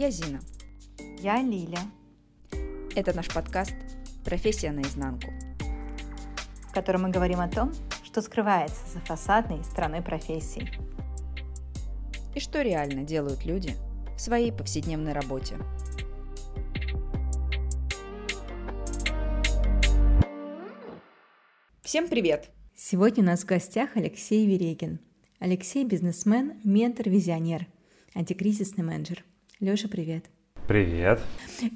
Я Зина. Я Лиля. Это наш подкаст «Профессия наизнанку», в котором мы говорим о том, что скрывается за фасадной стороной профессии. И что реально делают люди в своей повседневной работе. Всем привет! Сегодня у нас в гостях Алексей Верегин. Алексей – бизнесмен, ментор, визионер, антикризисный менеджер. Лёша, привет! Привет.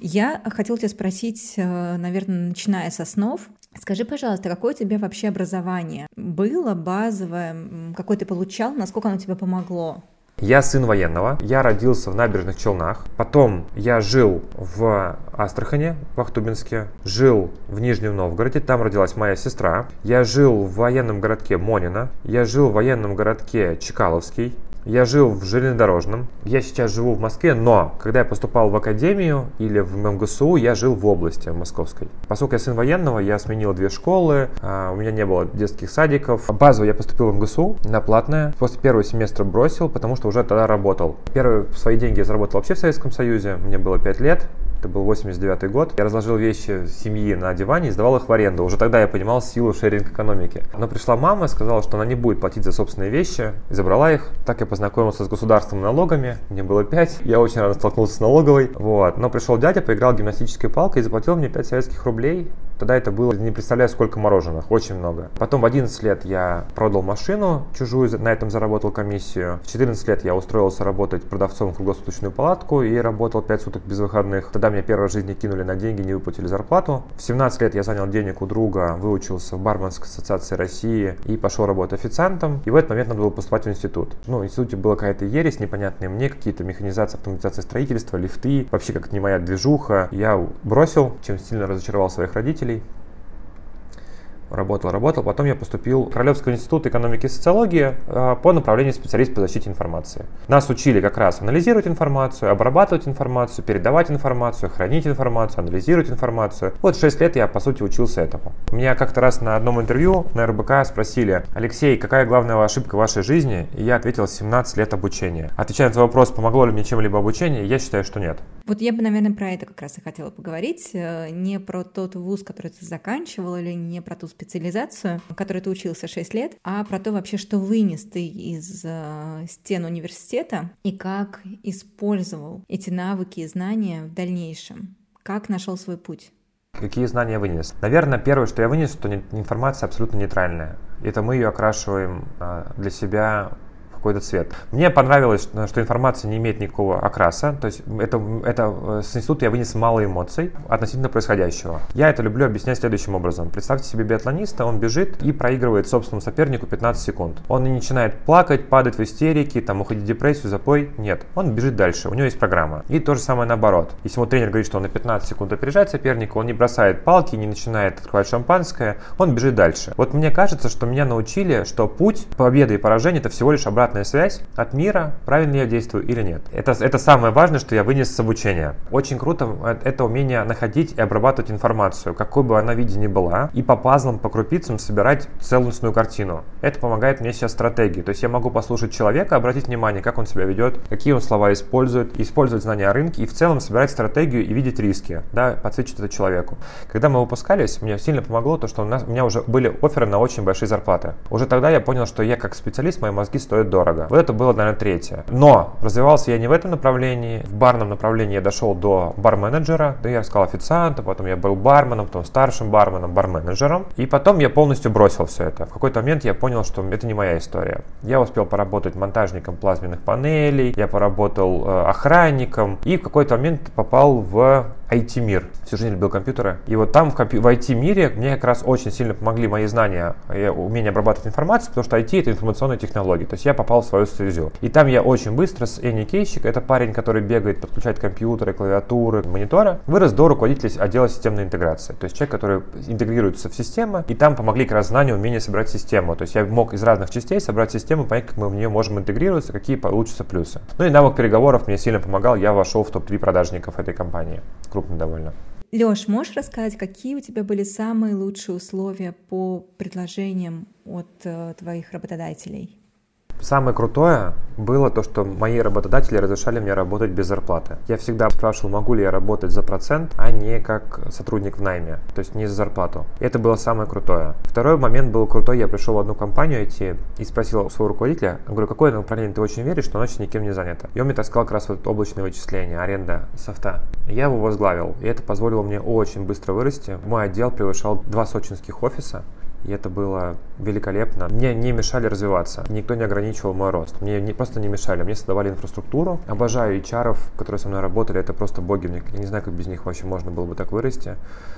Я хотела тебя спросить, э, наверное, начиная с основ, Скажи, пожалуйста, какое у тебя вообще образование? Было базовое? Какое ты получал? Насколько оно тебе помогло? Я сын военного. Я родился в набережных Челнах. Потом я жил в Астрахане, в Ахтубинске. Жил в Нижнем Новгороде. Там родилась моя сестра. Я жил в военном городке Монина. Я жил в военном городке Чекаловский. Я жил в железнодорожном. Я сейчас живу в Москве, но когда я поступал в академию или в МГСУ, я жил в области московской. Поскольку я сын военного, я сменил две школы, а, у меня не было детских садиков. Базово я поступил в МГСУ на платное. После первого семестра бросил, потому что уже тогда работал. Первые свои деньги я заработал вообще в Советском Союзе. Мне было 5 лет это был 89 год. Я разложил вещи семьи на диване и сдавал их в аренду. Уже тогда я понимал силу шеринг-экономики. Но пришла мама и сказала, что она не будет платить за собственные вещи, и забрала их. Так я познакомился с государственными налогами. Мне было 5. Я очень рано столкнулся с налоговой. Вот. Но пришел дядя, поиграл гимнастической палкой и заплатил мне 5 советских рублей. Тогда это было, не представляю, сколько мороженых, очень много. Потом в 11 лет я продал машину чужую, на этом заработал комиссию. В 14 лет я устроился работать продавцом в круглосуточную палатку и работал 5 суток без выходных. Тогда меня первый раз в жизни кинули на деньги, не выплатили зарплату. В 17 лет я занял денег у друга, выучился в Барменской ассоциации России и пошел работать официантом. И в этот момент надо было поступать в институт. Ну, в институте была какая-то ересь непонятная мне, какие-то механизации, автоматизация строительства, лифты, вообще как не моя движуха. Я бросил, чем сильно разочаровал своих родителей родителей. Работал, работал. Потом я поступил в Королевский институт экономики и социологии а, по направлению специалист по защите информации. Нас учили как раз анализировать информацию, обрабатывать информацию, передавать информацию, хранить информацию, анализировать информацию. Вот 6 лет я, по сути, учился этому. Меня как-то раз на одном интервью на РБК спросили, Алексей, какая главная ошибка в вашей жизни? И я ответил, 17 лет обучения. Отвечая на твой вопрос, помогло ли мне чем-либо обучение, я считаю, что нет. Вот я бы, наверное, про это как раз и хотела поговорить. Э, не про тот вуз, который ты заканчивал, или не про ту специализацию, в которой ты учился 6 лет, а про то вообще, что вынес ты из э, стен университета и как использовал эти навыки и знания в дальнейшем. Как нашел свой путь? Какие знания вынес? Наверное, первое, что я вынес, что информация абсолютно нейтральная. Это мы ее окрашиваем а, для себя какой-то цвет. Мне понравилось, что информация не имеет никакого окраса, то есть это, это э, с института я вынес мало эмоций относительно происходящего. Я это люблю объяснять следующим образом. Представьте себе биатлониста, он бежит и проигрывает собственному сопернику 15 секунд. Он не начинает плакать, падать в истерике, там, уходить в депрессию, запой. Нет, он бежит дальше, у него есть программа. И то же самое наоборот. Если ему тренер говорит, что он на 15 секунд опережает соперника, он не бросает палки, не начинает открывать шампанское, он бежит дальше. Вот мне кажется, что меня научили, что путь победы и поражения это всего лишь обратная связь от мира, правильно я действую или нет. Это, это самое важное, что я вынес с обучения. Очень круто это умение находить и обрабатывать информацию, какой бы она виде ни была, и по пазлам, по крупицам собирать целостную картину. Это помогает мне сейчас стратегии. То есть я могу послушать человека, обратить внимание, как он себя ведет, какие он слова использует, использовать знания о рынке и в целом собирать стратегию и видеть риски, да, подсвечивать это человеку. Когда мы выпускались, мне сильно помогло то, что у, нас, у меня уже были оферы на очень большие зарплаты. Уже тогда я понял, что я как специалист, мои мозги стоят дорого дорого. Вот это было, наверное, третье. Но развивался я не в этом направлении. В барном направлении я дошел до бар-менеджера. Да я сказал официанта, потом я был барменом, потом старшим барменом, бар-менеджером. И потом я полностью бросил все это. В какой-то момент я понял, что это не моя история. Я успел поработать монтажником плазменных панелей, я поработал э, охранником и в какой-то момент попал в IT-мир. Всю жизнь любил компьютеры. И вот там в, компью- в IT-мире мне как раз очень сильно помогли мои знания и умение обрабатывать информацию, потому что IT это информационные технологии. То есть я попал в свою стезю. И там я очень быстро с Энни Кейщик, это парень, который бегает, подключает компьютеры, клавиатуры, мониторы, вырос до руководителя отдела системной интеграции. То есть человек, который интегрируется в систему, и там помогли как раз знания, умение собрать систему. То есть я мог из разных частей собрать систему, понять, как мы в нее можем интегрироваться, какие получатся плюсы. Ну и навык переговоров мне сильно помогал, я вошел в топ-3 продажников этой компании крупно довольно. Леш, можешь рассказать, какие у тебя были самые лучшие условия по предложениям от э, твоих работодателей? Самое крутое было то, что мои работодатели разрешали мне работать без зарплаты. Я всегда спрашивал, могу ли я работать за процент, а не как сотрудник в найме, то есть не за зарплату. Это было самое крутое. Второй момент был крутой, я пришел в одну компанию IT и спросил у своего руководителя, говорю, какое направление ты очень веришь, что оно никем не занято. И он мне так сказал как раз вот облачные вычисления, аренда софта. Я его возглавил, и это позволило мне очень быстро вырасти. Мой отдел превышал два сочинских офиса, и это было великолепно. Мне не мешали развиваться, никто не ограничивал мой рост. Мне не, просто не мешали, мне создавали инфраструктуру. Обожаю HR, которые со мной работали, это просто боги. Я не знаю, как без них вообще можно было бы так вырасти.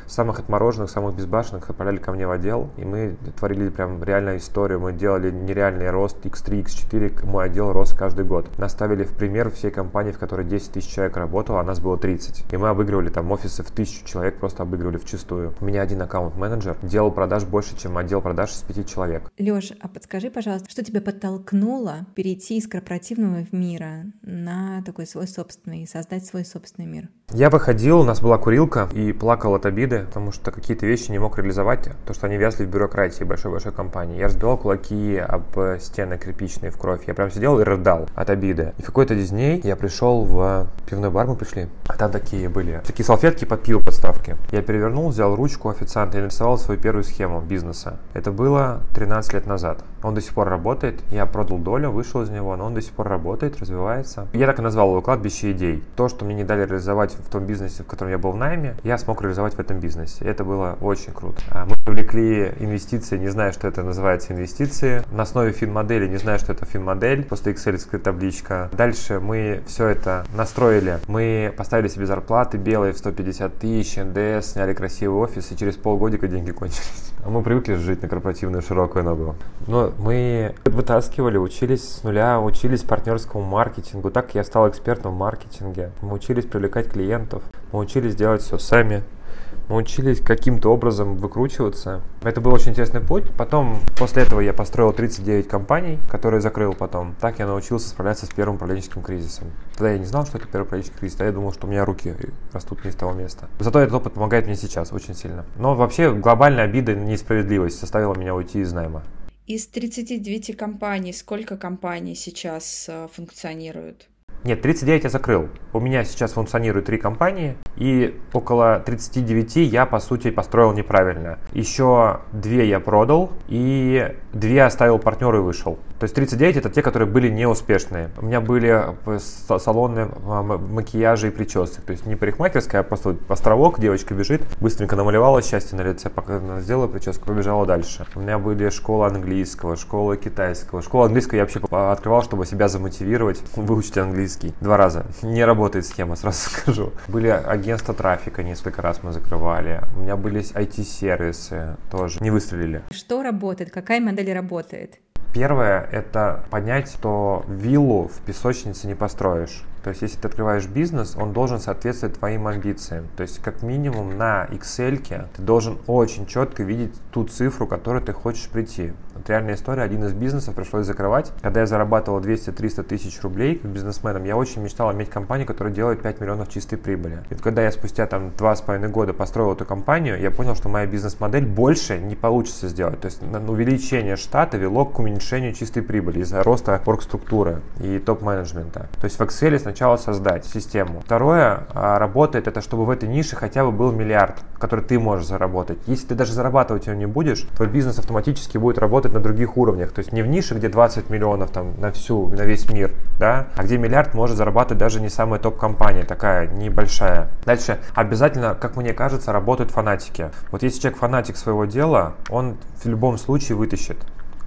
Самых отмороженных, самых безбашенных отправляли ко мне в отдел, и мы творили прям реальную историю. Мы делали нереальный рост X3, X4, мой отдел рос каждый год. Наставили в пример всей компании, в которой 10 тысяч человек работало, а нас было 30. И мы обыгрывали там офисы в тысячу человек, просто обыгрывали в чистую. У меня один аккаунт-менеджер делал продаж больше, чем отдел продаж из пяти человек. Леш, а подскажи, пожалуйста, что тебя подтолкнуло перейти из корпоративного мира на такой свой собственный, создать свой собственный мир? Я выходил, у нас была курилка и плакал от обиды, потому что какие-то вещи не мог реализовать, то, что они вязли в бюрократии большой-большой компании. Я разбивал кулаки об стены кирпичные в кровь. Я прям сидел и рыдал от обиды. И в какой-то из дней я пришел в пивной бар, мы пришли, а там такие были, такие салфетки под пиво подставки. Я перевернул, взял ручку официанта и нарисовал свою первую схему бизнеса. Это было 13 лет назад. Он до сих пор работает. Я продал долю, вышел из него, но он до сих пор работает, развивается. Я так и назвал его кладбище идей. То, что мне не дали реализовать в том бизнесе, в котором я был в найме, я смог реализовать в этом бизнесе. Это было очень круто. А мы привлекли инвестиции, не зная, что это называется инвестиции. На основе фин-модели, не зная, что это фин-модель, просто excel табличка. Дальше мы все это настроили. Мы поставили себе зарплаты белые в 150 тысяч, НДС, сняли красивый офис, и через полгодика деньги кончились. А мы привыкли жить на корпоративную широкую ногу. Но мы вытаскивали, учились с нуля, учились партнерскому маркетингу. Так я стал экспертом в маркетинге. Мы учились привлекать клиентов, мы учились делать все сами. Мы учились каким-то образом выкручиваться. Это был очень интересный путь. Потом, после этого я построил 39 компаний, которые закрыл потом. Так я научился справляться с первым управленческим кризисом. Тогда я не знал, что это первый управленческий кризис, а я думал, что у меня руки растут не с того места. Зато этот опыт помогает мне сейчас очень сильно. Но вообще глобальная обида и несправедливость заставила меня уйти из найма. Из 39 компаний сколько компаний сейчас э, функционируют? Нет, 39 я закрыл. У меня сейчас функционирует три компании, и около 39 я, по сути, построил неправильно. Еще две я продал, и две оставил партнеру и вышел. То есть 39 это те, которые были неуспешные. У меня были э, салоны а, макияжа и причесок. То есть не парикмахерская, а просто островок, девочка бежит, быстренько намалевала счастье на лице, пока сделала прическу, побежала дальше. У меня были школа английского, школа китайского. Школа английского я вообще открывал, чтобы себя замотивировать, выучить английский. Два раза. Не работает схема, сразу скажу. Были агентства трафика, несколько раз мы закрывали. У меня были IT-сервисы, тоже не выстрелили. Что работает? Какая модель работает? Первое – это понять, что виллу в песочнице не построишь. То есть, если ты открываешь бизнес, он должен соответствовать твоим амбициям. То есть, как минимум на Excel ты должен очень четко видеть ту цифру, к которой ты хочешь прийти. Вот реальная история, один из бизнесов пришлось закрывать. Когда я зарабатывал 200-300 тысяч рублей как бизнесменом, я очень мечтал иметь компанию, которая делает 5 миллионов чистой прибыли. И когда я спустя там 2,5 года построил эту компанию, я понял, что моя бизнес-модель больше не получится сделать. То есть увеличение штата вело к уменьшению чистой прибыли из-за роста оргструктуры и топ-менеджмента. То есть в Excel сначала создать систему. Второе, а, работает это, чтобы в этой нише хотя бы был миллиард, который ты можешь заработать. Если ты даже зарабатывать его не будешь, твой бизнес автоматически будет работать на других уровнях. То есть не в нише, где 20 миллионов там на всю, на весь мир, да, а где миллиард может зарабатывать даже не самая топ-компания, такая небольшая. Дальше обязательно, как мне кажется, работают фанатики. Вот если человек фанатик своего дела, он в любом случае вытащит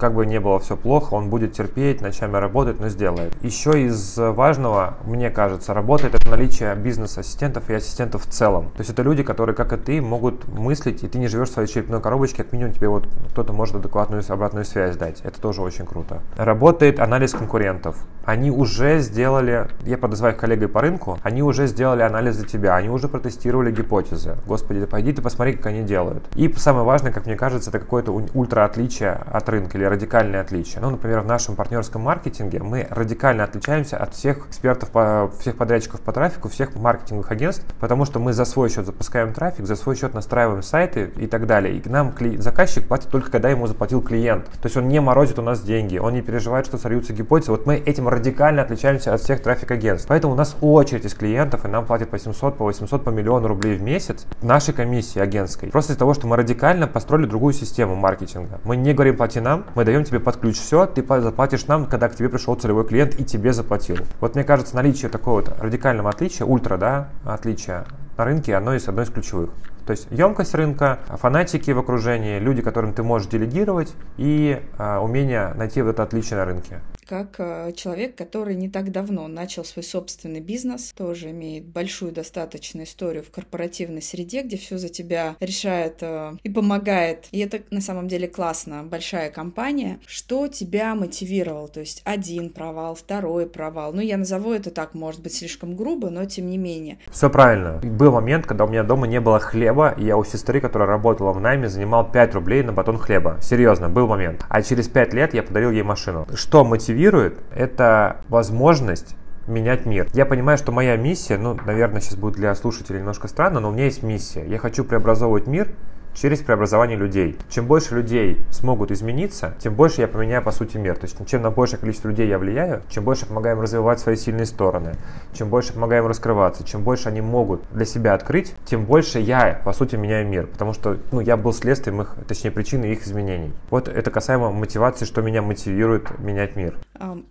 как бы не было все плохо, он будет терпеть, ночами работать, но сделает. Еще из важного, мне кажется, работает это наличие бизнес-ассистентов и ассистентов в целом. То есть это люди, которые, как и ты, могут мыслить, и ты не живешь в своей черепной коробочке, как минимум тебе вот кто-то может адекватную обратную связь дать. Это тоже очень круто. Работает анализ конкурентов. Они уже сделали, я подозываю коллегой по рынку, они уже сделали анализ за тебя, они уже протестировали гипотезы. Господи, да пойди ты посмотри, как они делают. И самое важное, как мне кажется, это какое-то ультра отличие от рынка или радикальное отличие. Ну, например, в нашем партнерском маркетинге мы радикально отличаемся от всех экспертов, по, всех подрядчиков по трафику, всех маркетинговых агентств, потому что мы за свой счет запускаем трафик, за свой счет настраиваем сайты и так далее. И к нам заказчик платит только когда ему заплатил клиент. То есть он не морозит у нас деньги, он не переживает, что сольются гипотезы. Вот мы этим радикально отличаемся от всех трафик-агентств. Поэтому у нас очередь из клиентов, и нам платят по 700, по 800, по миллиону рублей в месяц нашей комиссии агентской. Просто из-за того, что мы радикально построили другую систему маркетинга. Мы не говорим плати нам, мы даем тебе под ключ все, ты заплатишь нам, когда к тебе пришел целевой клиент и тебе заплатил. Вот мне кажется, наличие такого вот радикального отличия, ультра, да, отличия на рынке, оно есть одно из ключевых. То есть емкость рынка, фанатики в окружении, люди, которым ты можешь делегировать и э, умение найти вот это отличие на рынке как э, человек, который не так давно начал свой собственный бизнес, тоже имеет большую достаточно историю в корпоративной среде, где все за тебя решает э, и помогает. И это на самом деле классно, большая компания. Что тебя мотивировал? То есть один провал, второй провал. Ну, я назову это так, может быть, слишком грубо, но тем не менее. Все правильно. Был момент, когда у меня дома не было хлеба, и я у сестры, которая работала в найме, занимал 5 рублей на батон хлеба. Серьезно, был момент. А через 5 лет я подарил ей машину. Что мотивирует мотивирует, это возможность менять мир. Я понимаю, что моя миссия, ну, наверное, сейчас будет для слушателей немножко странно, но у меня есть миссия. Я хочу преобразовывать мир через преобразование людей. Чем больше людей смогут измениться, тем больше я поменяю, по сути, мир. То есть, чем на большее количество людей я влияю, чем больше помогаем развивать свои сильные стороны, чем больше помогаем раскрываться, чем больше они могут для себя открыть, тем больше я, по сути, меняю мир. Потому что, ну, я был следствием их, точнее, причиной их изменений. Вот это касаемо мотивации, что меня мотивирует менять мир.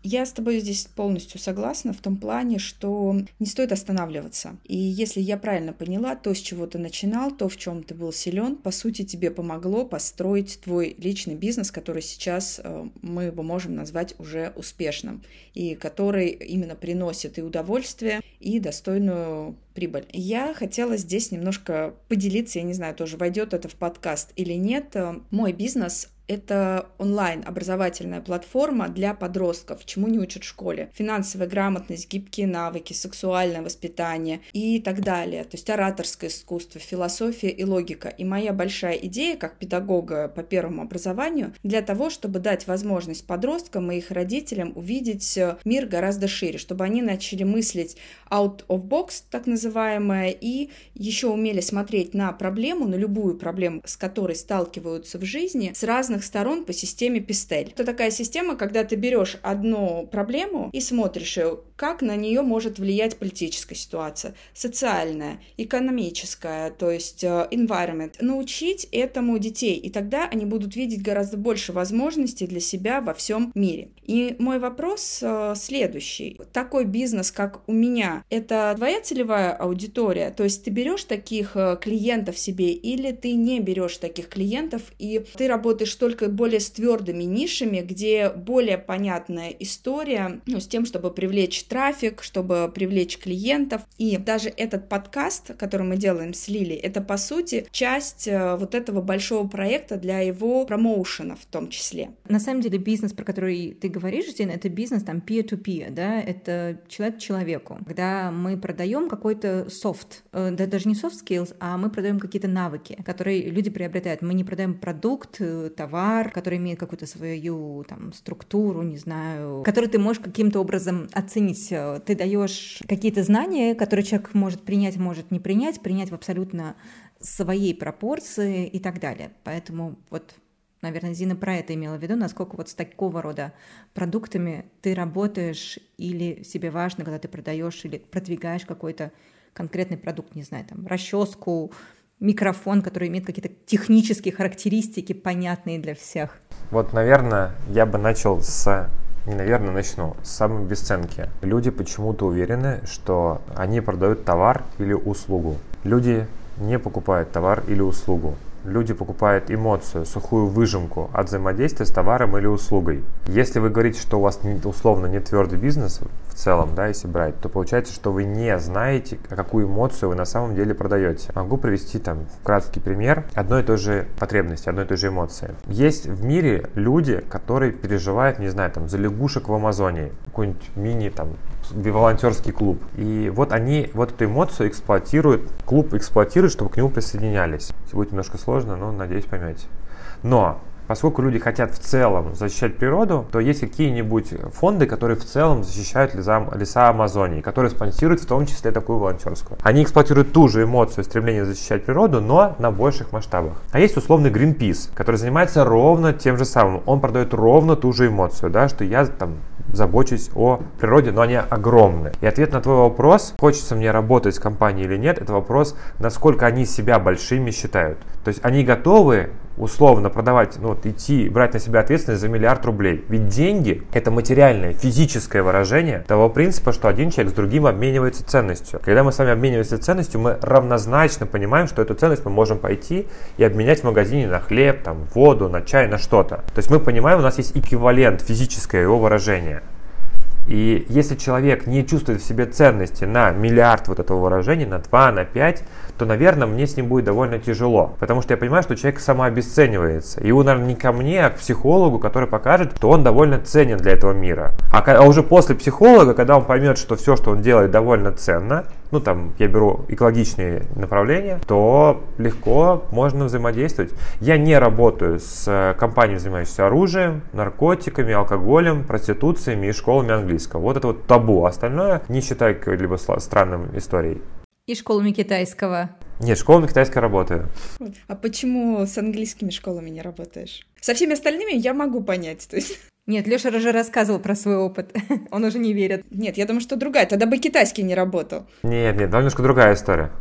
Я с тобой здесь полностью согласна в том плане, что не стоит останавливаться. И если я правильно поняла, то, с чего ты начинал, то, в чем ты был силен, по сути, тебе помогло построить твой личный бизнес, который сейчас э, мы его можем назвать уже успешным, и который именно приносит и удовольствие, и достойную прибыль. Я хотела здесь немножко поделиться, я не знаю, тоже войдет это в подкаст или нет. Мой бизнес это онлайн-образовательная платформа для подростков, чему не учат в школе. Финансовая грамотность, гибкие навыки, сексуальное воспитание и так далее. То есть ораторское искусство, философия и логика. И моя большая идея, как педагога по первому образованию, для того, чтобы дать возможность подросткам и их родителям увидеть э, мир гораздо шире, чтобы они начали мыслить out of box, так называемое, и еще умели смотреть на проблему, на любую проблему, с которой сталкиваются в жизни, с разных сторон по системе Пистель. Это такая система, когда ты берешь одну проблему и смотришь как на нее может влиять политическая ситуация, социальная, экономическая, то есть э, environment. Научить этому детей, и тогда они будут видеть гораздо больше возможностей для себя во всем мире. И мой вопрос э, следующий. Такой бизнес, как у меня, это твоя целевая аудитория? То есть ты берешь таких э, клиентов себе или ты не берешь таких клиентов и ты работаешь только более с твердыми нишами, где более понятная история, ну, с тем, чтобы привлечь трафик, чтобы привлечь клиентов. И даже этот подкаст, который мы делаем с Лили, это, по сути, часть э, вот этого большого проекта для его промоушена в том числе. На самом деле бизнес, про который ты говоришь, Дин, это бизнес там peer-to-peer, да, это человек человеку. Когда мы продаем какой-то софт, э, да, даже не soft skills, а мы продаем какие-то навыки, которые люди приобретают. Мы не продаем продукт, э, товар, который имеет какую-то свою там структуру, не знаю, который ты можешь каким-то образом оценить. Ты даешь какие-то знания, которые человек может принять, может не принять, принять в абсолютно своей пропорции и так далее. Поэтому вот Наверное, Зина про это имела в виду, насколько вот с такого рода продуктами ты работаешь или себе важно, когда ты продаешь или продвигаешь какой-то конкретный продукт, не знаю, там, расческу, микрофон, который имеет какие-то технические характеристики, понятные для всех. Вот, наверное, я бы начал с не наверное, начну с самой бесценки. Люди почему-то уверены, что они продают товар или услугу. Люди не покупают товар или услугу. Люди покупают эмоцию, сухую выжимку от взаимодействия с товаром или услугой. Если вы говорите, что у вас условно не твердый бизнес в целом, да, если брать, то получается, что вы не знаете, какую эмоцию вы на самом деле продаете. Могу привести там краткий пример одной и той же потребности, одной и той же эмоции. Есть в мире люди, которые переживают, не знаю, там, за лягушек в Амазоне, какой-нибудь мини там волонтерский клуб. И вот они вот эту эмоцию эксплуатируют, клуб эксплуатирует, чтобы к нему присоединялись. Будет немножко сложно, но надеюсь поймете. Но поскольку люди хотят в целом защищать природу, то есть какие-нибудь фонды, которые в целом защищают леса, леса Амазонии, которые спонсируют в том числе такую волонтерскую. Они эксплуатируют ту же эмоцию стремления защищать природу, но на больших масштабах. А есть условный Greenpeace, который занимается ровно тем же самым. Он продает ровно ту же эмоцию, да, что я там забочусь о природе, но они огромные. И ответ на твой вопрос, хочется мне работать с компанией или нет, это вопрос, насколько они себя большими считают. То есть они готовы условно продавать, ну вот идти, брать на себя ответственность за миллиард рублей. Ведь деньги – это материальное, физическое выражение того принципа, что один человек с другим обменивается ценностью. Когда мы с вами обмениваемся ценностью, мы равнозначно понимаем, что эту ценность мы можем пойти и обменять в магазине на хлеб, там, воду, на чай, на что-то. То есть мы понимаем, у нас есть эквивалент физическое его выражение. И если человек не чувствует в себе ценности на миллиард вот этого выражения, на 2, на 5, то, наверное, мне с ним будет довольно тяжело. Потому что я понимаю, что человек самообесценивается. И он, наверное, не ко мне, а к психологу, который покажет, что он довольно ценен для этого мира. А, а уже после психолога, когда он поймет, что все, что он делает, довольно ценно, ну там я беру экологичные направления, то легко можно взаимодействовать. Я не работаю с э, компаниями, занимающимися оружием, наркотиками, алкоголем, проституциями и школами английского. Вот это вот табу. Остальное не считаю какой-либо странным историей. И школами китайского. Нет, школами китайской работаю. А почему с английскими школами не работаешь? Со всеми остальными я могу понять. То есть... Нет, Леша уже рассказывал про свой опыт. Он уже не верит. Нет, я думаю, что другая. Тогда бы китайский не работал. Нет, нет, немножко другая история.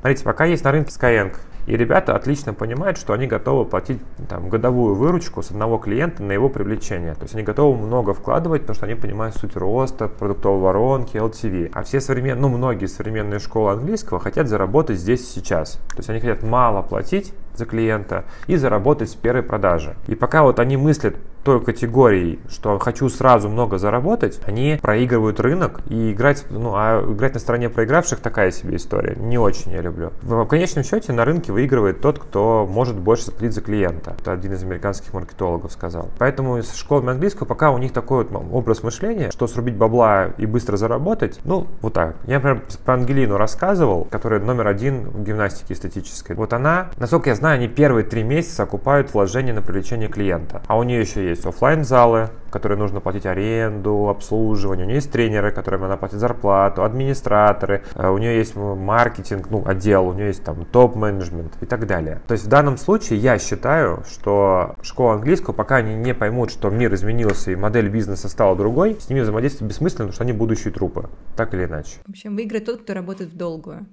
Смотрите, пока есть на рынке Skyeng, и ребята отлично понимают, что они готовы платить там, годовую выручку с одного клиента на его привлечение. То есть они готовы много вкладывать, потому что они понимают суть роста, продуктовой воронки, LTV. А все современные, ну многие современные школы английского хотят заработать здесь сейчас. То есть они хотят мало платить за клиента и заработать с первой продажи. И пока вот они мыслят той категорией, что хочу сразу много заработать, они проигрывают рынок и играть, ну, а играть на стороне проигравших такая себе история. Не очень я люблю. В конечном счете на рынке выигрывает тот, кто может больше заплатить за клиента. Это один из американских маркетологов сказал. Поэтому с школами английского пока у них такой вот образ мышления, что срубить бабла и быстро заработать, ну, вот так. Я, например, про Ангелину рассказывал, которая номер один в гимнастике эстетической. Вот она, насколько я знаю, они первые три месяца окупают вложения на привлечение клиента. А у нее еще есть офлайн залы которые нужно платить аренду, обслуживание. У нее есть тренеры, которым она платит зарплату, администраторы. Э, у нее есть маркетинг, ну, отдел, у нее есть там топ-менеджмент и так далее. То есть в данном случае я считаю, что школа английского, пока они не поймут, что мир изменился и модель бизнеса стала другой, с ними взаимодействовать бессмысленно, потому что они будущие трупы. Так или иначе. В общем, выиграет тот, кто работает в долгую.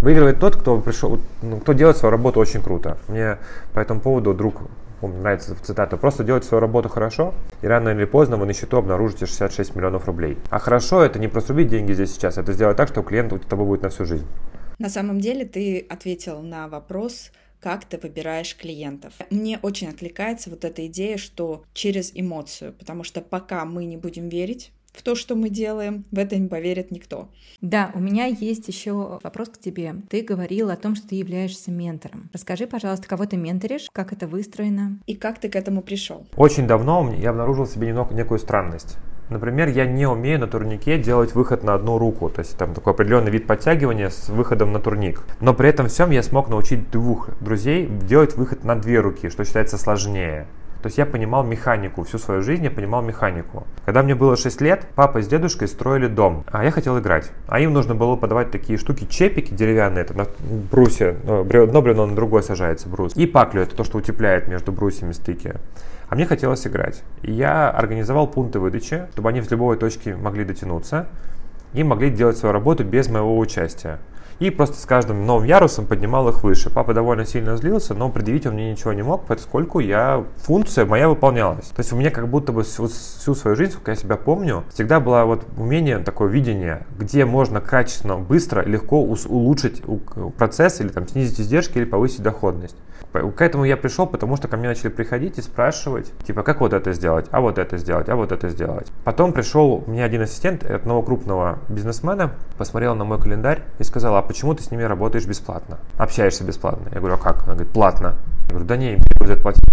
Выигрывает тот, кто пришел, ну, кто делает свою работу очень круто. Мне по этому поводу друг помню, нравится цитата, просто делать свою работу хорошо, и рано или поздно вы на счету обнаружите 66 миллионов рублей. А хорошо это не просто рубить деньги здесь сейчас, это сделать так, что клиент у тебя будет на всю жизнь. На самом деле ты ответил на вопрос, как ты выбираешь клиентов. Мне очень откликается вот эта идея, что через эмоцию, потому что пока мы не будем верить в то, что мы делаем, в это не поверит никто. Да, у меня есть еще вопрос к тебе. Ты говорил о том, что ты являешься ментором. Расскажи, пожалуйста, кого ты менторишь, как это выстроено? И как ты к этому пришел? Очень давно я обнаружил в себе немного некую странность. Например, я не умею на турнике делать выход на одну руку, то есть там такой определенный вид подтягивания с выходом на турник. Но при этом всем я смог научить двух друзей делать выход на две руки, что считается сложнее. То есть я понимал механику, всю свою жизнь я понимал механику. Когда мне было 6 лет, папа с дедушкой строили дом, а я хотел играть. А им нужно было подавать такие штуки, чепики деревянные, это на брусе, ну, одно бревно на другое сажается брус. И паклю, это то, что утепляет между брусьями стыки. А мне хотелось играть. И я организовал пункты выдачи, чтобы они с любой точки могли дотянуться и могли делать свою работу без моего участия и просто с каждым новым ярусом поднимал их выше. Папа довольно сильно злился, но предъявить он мне ничего не мог, поскольку я, функция моя выполнялась. То есть у меня как будто бы всю, всю свою жизнь, сколько я себя помню, всегда было вот умение, такое видение, где можно качественно, быстро, легко улучшить процесс или там снизить издержки или повысить доходность. К этому я пришел, потому что ко мне начали приходить и спрашивать, типа, как вот это сделать, а вот это сделать, а вот это сделать. Потом пришел мне один ассистент одного крупного бизнесмена, посмотрел на мой календарь и сказал, а почему ты с ними работаешь бесплатно, общаешься бесплатно? Я говорю, а как? Она говорит, платно. Я говорю, да не, им будет платить.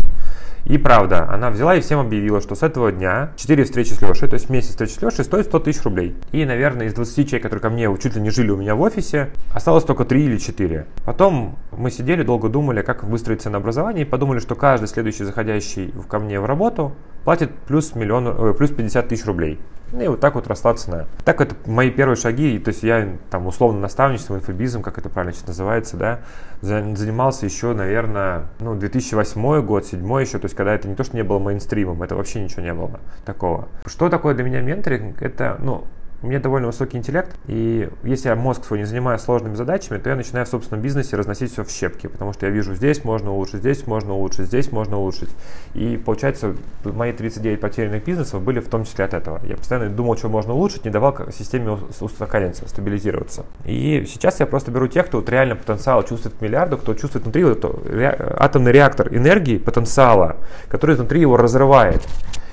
И правда, она взяла и всем объявила, что с этого дня 4 встречи с Лешей, то есть месяц встречи с Лешей стоит 100 тысяч рублей. И, наверное, из 20 человек, которые ко мне чуть ли не жили у меня в офисе, осталось только 3 или 4. Потом мы сидели, долго думали, как выстроить ценообразование, и подумали, что каждый следующий заходящий ко мне в работу платит плюс, миллион, э, плюс 50 тысяч рублей. И вот так вот росла цена. Так это мои первые шаги, то есть я там условно наставничеством, инфобизом, как это правильно сейчас называется, да, занимался еще, наверное, ну, 2008 год, 2007 еще, то есть когда это не то, что не было мейнстримом, это вообще ничего не было такого. Что такое для меня менторинг? Это, ну, у меня довольно высокий интеллект, и если я мозг свой не занимаю сложными задачами, то я начинаю в собственном бизнесе разносить все в щепки, потому что я вижу, здесь можно улучшить, здесь можно улучшить, здесь можно улучшить. И получается, мои 39 потерянных бизнесов были в том числе от этого. Я постоянно думал, что можно улучшить, не давал системе устаканиться, стабилизироваться. И сейчас я просто беру тех, кто вот реально потенциал чувствует к миллиарду, кто чувствует внутри вот это, атомный реактор энергии, потенциала, который изнутри его разрывает.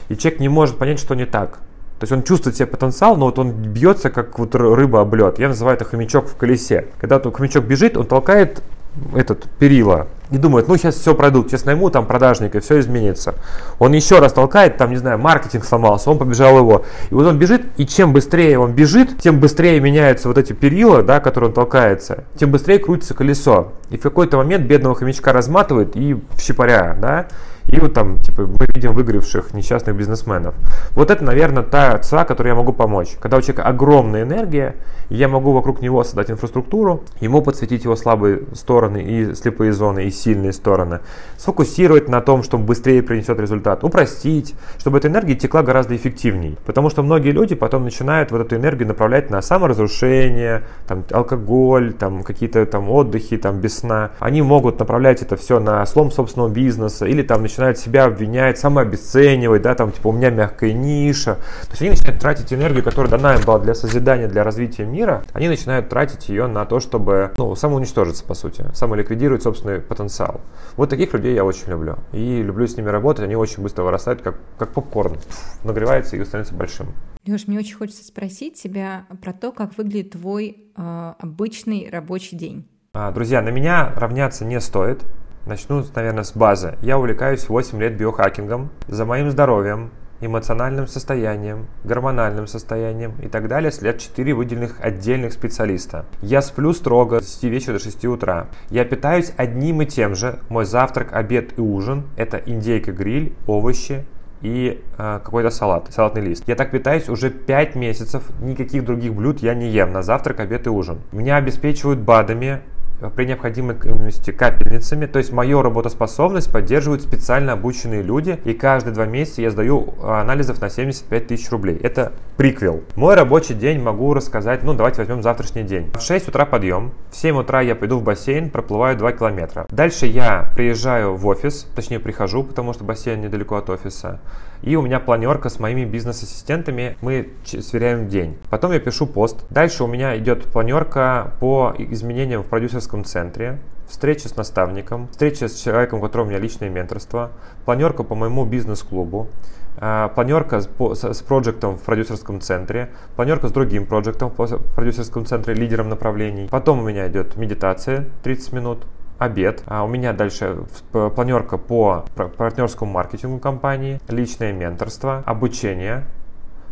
И человек не может понять, что не так. То есть он чувствует себе потенциал, но вот он бьется, как вот рыба об лед. Я называю это хомячок в колесе. Когда тут хомячок бежит, он толкает этот перила и думает, ну сейчас все пройдут, сейчас найму там продажника все изменится. Он еще раз толкает, там, не знаю, маркетинг сломался, он побежал его. И вот он бежит, и чем быстрее он бежит, тем быстрее меняются вот эти перила, да, которые он толкается, тем быстрее крутится колесо. И в какой-то момент бедного хомячка разматывает и щепаря, да. И вот там, типа, мы видим выгоревших несчастных бизнесменов. Вот это, наверное, та цена, которой я могу помочь. Когда у человека огромная энергия, я могу вокруг него создать инфраструктуру, ему подсветить его слабые стороны и слепые зоны, и сильные стороны, сфокусировать на том, что быстрее принесет результат, упростить, чтобы эта энергия текла гораздо эффективнее. Потому что многие люди потом начинают вот эту энергию направлять на саморазрушение, там, алкоголь, там, какие-то там отдыхи, там, без сна. Они могут направлять это все на слом собственного бизнеса или там начинать начинают себя обвинять, самообесценивать, да, там, типа, у меня мягкая ниша. То есть они начинают тратить энергию, которая дана им была для созидания, для развития мира, они начинают тратить ее на то, чтобы, ну, самоуничтожиться, по сути, самоликвидировать собственный потенциал. Вот таких людей я очень люблю. И люблю с ними работать, они очень быстро вырастают, как, как попкорн. Нагревается и становится большим. Леш, мне очень хочется спросить тебя про то, как выглядит твой э, обычный рабочий день. А, друзья, на меня равняться не стоит. Начну, наверное, с базы. Я увлекаюсь 8 лет биохакингом. За моим здоровьем, эмоциональным состоянием, гормональным состоянием и так далее след 4 выделенных отдельных специалиста. Я сплю строго с 10 вечера до 6 утра. Я питаюсь одним и тем же. Мой завтрак, обед и ужин – это индейка гриль, овощи, и э, какой-то салат, салатный лист. Я так питаюсь уже 5 месяцев, никаких других блюд я не ем на завтрак, обед и ужин. Меня обеспечивают БАДами, при необходимости капельницами. То есть мою работоспособность поддерживают специально обученные люди. И каждые два месяца я сдаю анализов на 75 тысяч рублей. Это приквел. Мой рабочий день могу рассказать, ну давайте возьмем завтрашний день. В 6 утра подъем, в 7 утра я пойду в бассейн, проплываю 2 километра. Дальше я приезжаю в офис, точнее прихожу, потому что бассейн недалеко от офиса. И у меня планерка с моими бизнес-ассистентами, мы сверяем день. Потом я пишу пост. Дальше у меня идет планерка по изменениям в продюсерском центре, встреча с наставником, встреча с человеком, у которого у меня личное менторство, планерка по моему бизнес-клубу, а, планерка с, проектом в продюсерском центре, планерка с другим проектом в продюсерском центре, лидером направлений. Потом у меня идет медитация 30 минут, обед. А у меня дальше планерка по партнерскому маркетингу компании, личное менторство, обучение.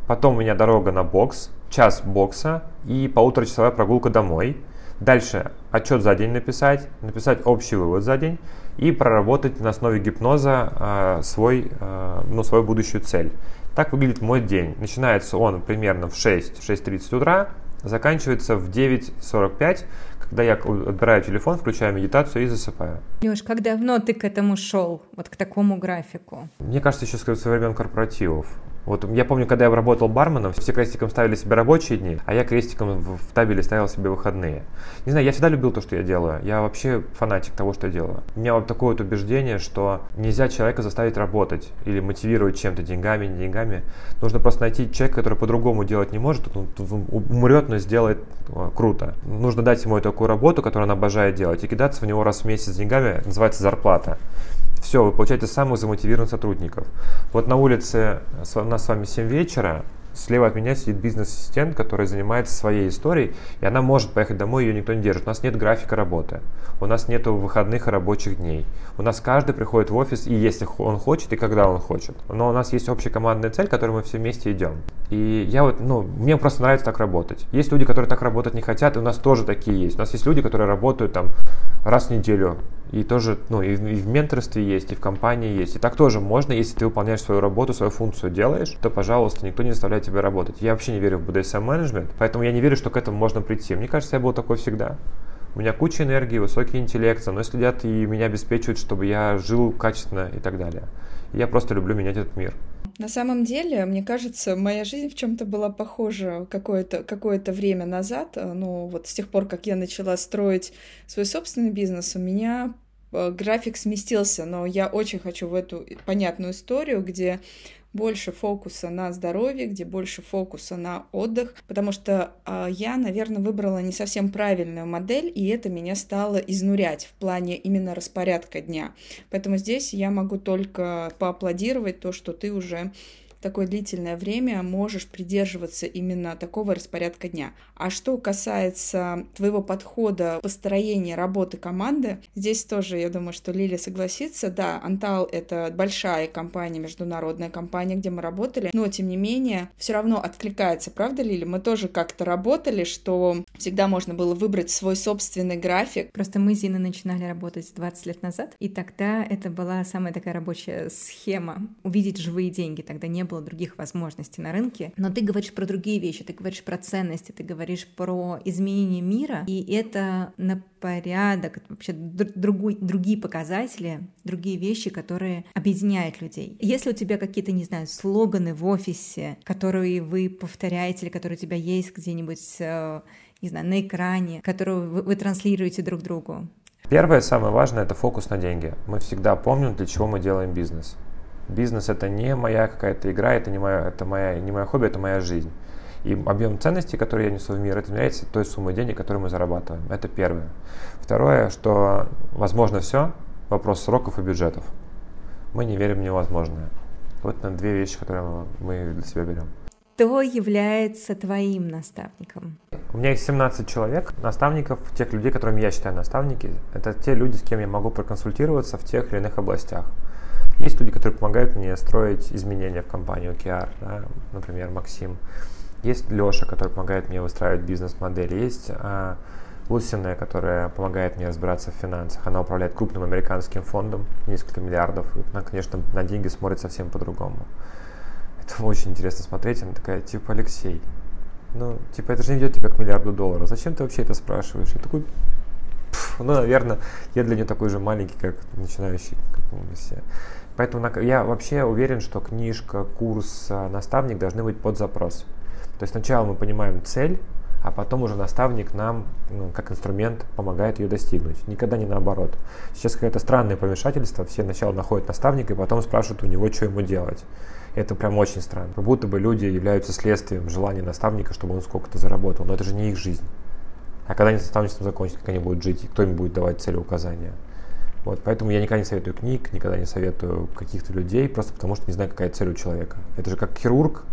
Потом у меня дорога на бокс, час бокса и полуторачасовая прогулка домой. Дальше отчет за день написать, написать общий вывод за день и проработать на основе гипноза э, свой, э, ну, свою будущую цель. Так выглядит мой день. Начинается он примерно в 6-6.30 утра, заканчивается в 9.45, когда я отбираю телефон, включаю медитацию и засыпаю. Леш, как давно ты к этому шел, вот к такому графику? Мне кажется, еще со времен корпоративов. Вот я помню, когда я работал барменом, все крестиком ставили себе рабочие дни, а я крестиком в, в табеле ставил себе выходные. Не знаю, я всегда любил то, что я делаю. Я вообще фанатик того, что я делаю. У меня вот такое вот убеждение, что нельзя человека заставить работать или мотивировать чем-то, деньгами, не деньгами. Нужно просто найти человека, который по-другому делать не может, он умрет, но сделает круто. Нужно дать ему такую работу, которую он обожает делать, и кидаться в него раз в месяц с деньгами, называется зарплата. Все, вы получаете самых замотивированных сотрудников. Вот на улице у нас с вами 7 вечера, Слева от меня сидит бизнес-ассистент, который занимается своей историей, и она может поехать домой, ее никто не держит. У нас нет графика работы, у нас нет выходных и рабочих дней. У нас каждый приходит в офис, и если он хочет, и когда он хочет. Но у нас есть общая командная цель, к которой мы все вместе идем. И я вот, ну, мне просто нравится так работать. Есть люди, которые так работать не хотят, и у нас тоже такие есть. У нас есть люди, которые работают там раз в неделю, и тоже, ну, и, и в менторстве есть, и в компании есть. И так тоже можно, если ты выполняешь свою работу, свою функцию делаешь, то, пожалуйста, никто не заставляет тебя работать. Я вообще не верю в BDSM менеджмент, поэтому я не верю, что к этому можно прийти. Мне кажется, я был такой всегда. У меня куча энергии, высокий интеллект, со мной следят и меня обеспечивают, чтобы я жил качественно и так далее. Я просто люблю менять этот мир. На самом деле, мне кажется, моя жизнь в чем-то была похожа какое-то какое время назад. Ну, вот с тех пор, как я начала строить свой собственный бизнес, у меня э, график сместился, но я очень хочу в эту понятную историю, где больше фокуса на здоровье, где больше фокуса на отдых, потому что э, я, наверное, выбрала не совсем правильную модель, и это меня стало изнурять в плане именно распорядка дня. Поэтому здесь я могу только поаплодировать то, что ты уже такое длительное время можешь придерживаться именно такого распорядка дня. А что касается твоего подхода построения работы команды, здесь тоже, я думаю, что Лилия согласится. Да, Антал — это большая компания, международная компания, где мы работали, но, тем не менее, все равно откликается, правда, Лили? Мы тоже как-то работали, что всегда можно было выбрать свой собственный график. Просто мы с Зиной начинали работать 20 лет назад, и тогда это была самая такая рабочая схема — увидеть живые деньги. Тогда не было других возможностей на рынке. Но ты говоришь про другие вещи, ты говоришь про ценности, ты говоришь про изменение мира, и это на порядок, вообще другой, другие показатели, другие вещи, которые объединяют людей. Если у тебя какие-то, не знаю, слоганы в офисе, которые вы повторяете или которые у тебя есть где-нибудь, э, не знаю, на экране, которые вы, вы транслируете друг другу, Первое, самое важное, это фокус на деньги. Мы всегда помним, для чего мы делаем бизнес. Бизнес это не моя какая-то игра, это не моя, это моя, не мое хобби, это моя жизнь. И объем ценностей, который я несу в мир, это измеряется той суммой денег, которую мы зарабатываем. Это первое. Второе, что возможно все, вопрос сроков и бюджетов. Мы не верим в невозможное. Вот на две вещи, которые мы для себя берем. Кто является твоим наставником? У меня есть 17 человек, наставников, тех людей, которыми я считаю наставники. Это те люди, с кем я могу проконсультироваться в тех или иных областях. Есть люди, которые помогают мне строить изменения в компании OKR, да, например, Максим. Есть Леша, который помогает мне выстраивать бизнес-модели. Есть а, Лусиная, которая помогает мне разбираться в финансах. Она управляет крупным американским фондом, несколько миллиардов. Она, конечно, на деньги смотрит совсем по-другому. Это очень интересно смотреть. Она такая, типа, Алексей, ну, типа, это же не ведет тебя к миллиарду долларов. Зачем ты вообще это спрашиваешь? Я такой, ну, наверное, я для нее такой же маленький, как начинающий, как мы все. Поэтому я вообще уверен, что книжка, курс, а, наставник должны быть под запрос. То есть сначала мы понимаем цель, а потом уже наставник нам, ну, как инструмент, помогает ее достигнуть. Никогда не наоборот. Сейчас какое-то странное помешательство. Все сначала находят наставника и потом спрашивают у него, что ему делать. Это прям очень странно. Как будто бы люди являются следствием желания наставника, чтобы он сколько-то заработал. Но это же не их жизнь. А когда они наставничеством закончат, как они будут жить, и кто им будет давать целеуказания. Вот, поэтому я никогда не советую книг, никогда не советую каких-то людей, просто потому что не знаю, какая цель у человека. Это же как хирург,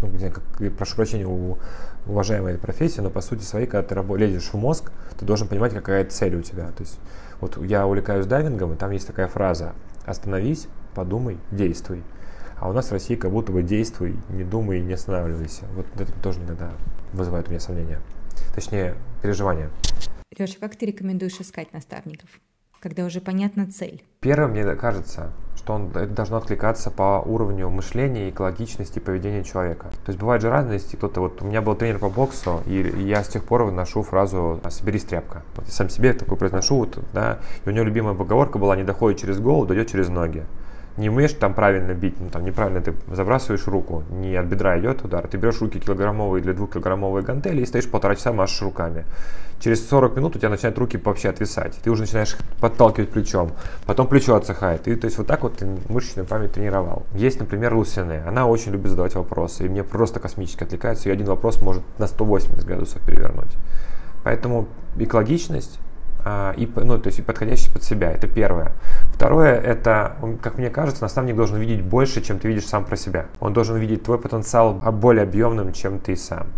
ну, не знаю, как, прошу прощения у уважаемой профессии, но по сути своей, когда ты рабо- лезешь в мозг, ты должен понимать, какая цель у тебя. То есть вот я увлекаюсь дайвингом, и там есть такая фраза «остановись, подумай, действуй». А у нас в России как будто бы действуй, не думай, не останавливайся. Вот это тоже иногда вызывает у меня сомнения. Точнее, переживания. Леша, как ты рекомендуешь искать наставников? Когда уже понятна цель? Первое, мне кажется, что он, это должно откликаться по уровню мышления, экологичности, поведения человека. То есть бывает же разности. Кто-то вот у меня был тренер по боксу, и, я с тех пор выношу фразу «соберись тряпка». Вот я сам себе такой произношу, вот, да, и у него любимая поговорка была «не доходит через голову, дойдет через ноги». Не умеешь там правильно бить, ну там неправильно ты забрасываешь руку, не от бедра идет удар, ты берешь руки килограммовые или двухкилограммовые гантели и стоишь полтора часа машешь руками. Через 40 минут у тебя начинают руки вообще отвисать, ты уже начинаешь подталкивать плечом, потом плечо отсыхает, и то есть вот так вот ты мышечную память тренировал. Есть, например, Лусине, она очень любит задавать вопросы, и мне просто космически отвлекается, и один вопрос может на 180 градусов перевернуть. Поэтому экологичность а, и, ну, то есть и подходящий под себя. Это первое. Второе, это, как мне кажется, наставник должен видеть больше, чем ты видишь сам про себя. Он должен видеть твой потенциал более объемным, чем ты сам.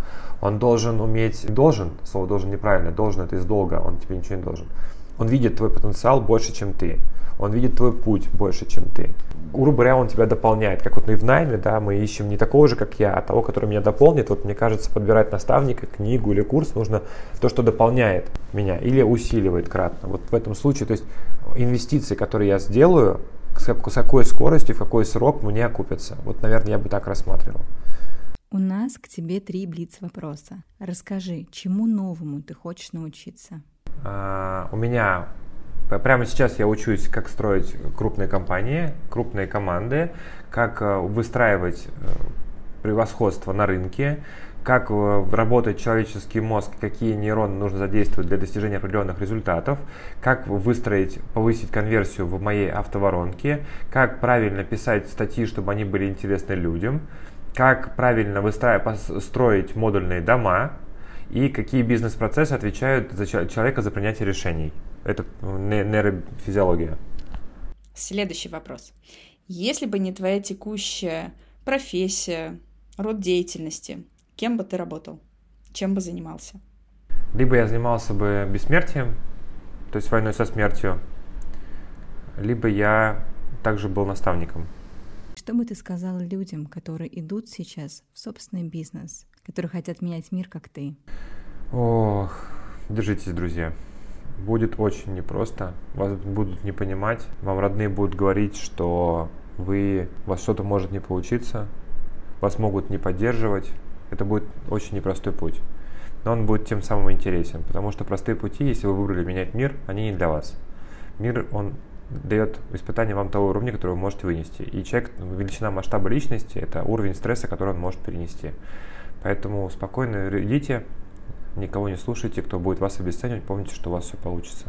Он должен уметь, должен, слово должен неправильно, должен это из долга, он тебе ничего не должен. Он видит твой потенциал больше, чем ты он видит твой путь больше, чем ты. Грубо говоря, он тебя дополняет. Как вот и в найме, да, мы ищем не такого же, как я, а того, который меня дополнит. Вот мне кажется, подбирать наставника, книгу или курс нужно то, что дополняет меня или усиливает кратно. Вот в этом случае, то есть инвестиции, которые я сделаю, с какой скоростью, в какой срок мне окупятся. Вот, наверное, я бы так рассматривал. У нас к тебе три блиц вопроса. Расскажи, чему новому ты хочешь научиться? А, у меня Прямо сейчас я учусь, как строить крупные компании, крупные команды, как э, выстраивать э, превосходство на рынке, как э, работает человеческий мозг, какие нейроны нужно задействовать для достижения определенных результатов, как выстроить, повысить конверсию в моей автоворонке, как правильно писать статьи, чтобы они были интересны людям, как правильно выстраивать, строить модульные дома и какие бизнес-процессы отвечают за человека за принятие решений. Это нейрофизиология. Следующий вопрос. Если бы не твоя текущая профессия, род деятельности, кем бы ты работал? Чем бы занимался? Либо я занимался бы бессмертием, то есть войной со смертью, либо я также был наставником. Что бы ты сказал людям, которые идут сейчас в собственный бизнес, которые хотят менять мир, как ты? Ох, держитесь, друзья будет очень непросто, вас будут не понимать, вам родные будут говорить, что вы, у вас что-то может не получиться, вас могут не поддерживать, это будет очень непростой путь. Но он будет тем самым интересен, потому что простые пути, если вы выбрали менять мир, они не для вас. Мир, он дает испытание вам того уровня, который вы можете вынести. И человек, величина масштаба личности – это уровень стресса, который он может перенести. Поэтому спокойно идите, никого не слушайте, кто будет вас обесценивать, помните, что у вас все получится.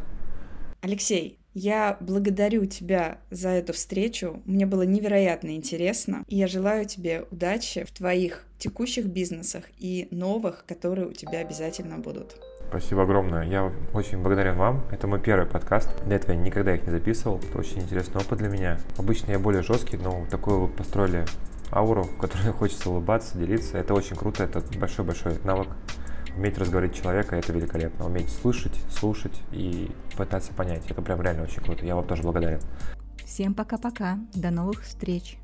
Алексей, я благодарю тебя за эту встречу. Мне было невероятно интересно. И я желаю тебе удачи в твоих текущих бизнесах и новых, которые у тебя обязательно будут. Спасибо огромное. Я очень благодарен вам. Это мой первый подкаст. До этого я никогда их не записывал. Это очень интересный опыт для меня. Обычно я более жесткий, но такой вы построили ауру, в которой хочется улыбаться, делиться. Это очень круто. Это большой-большой навык. Уметь разговаривать человека – это великолепно. Уметь слышать, слушать и пытаться понять. Это прям реально очень круто. Я вам тоже благодарен. Всем пока-пока. До новых встреч.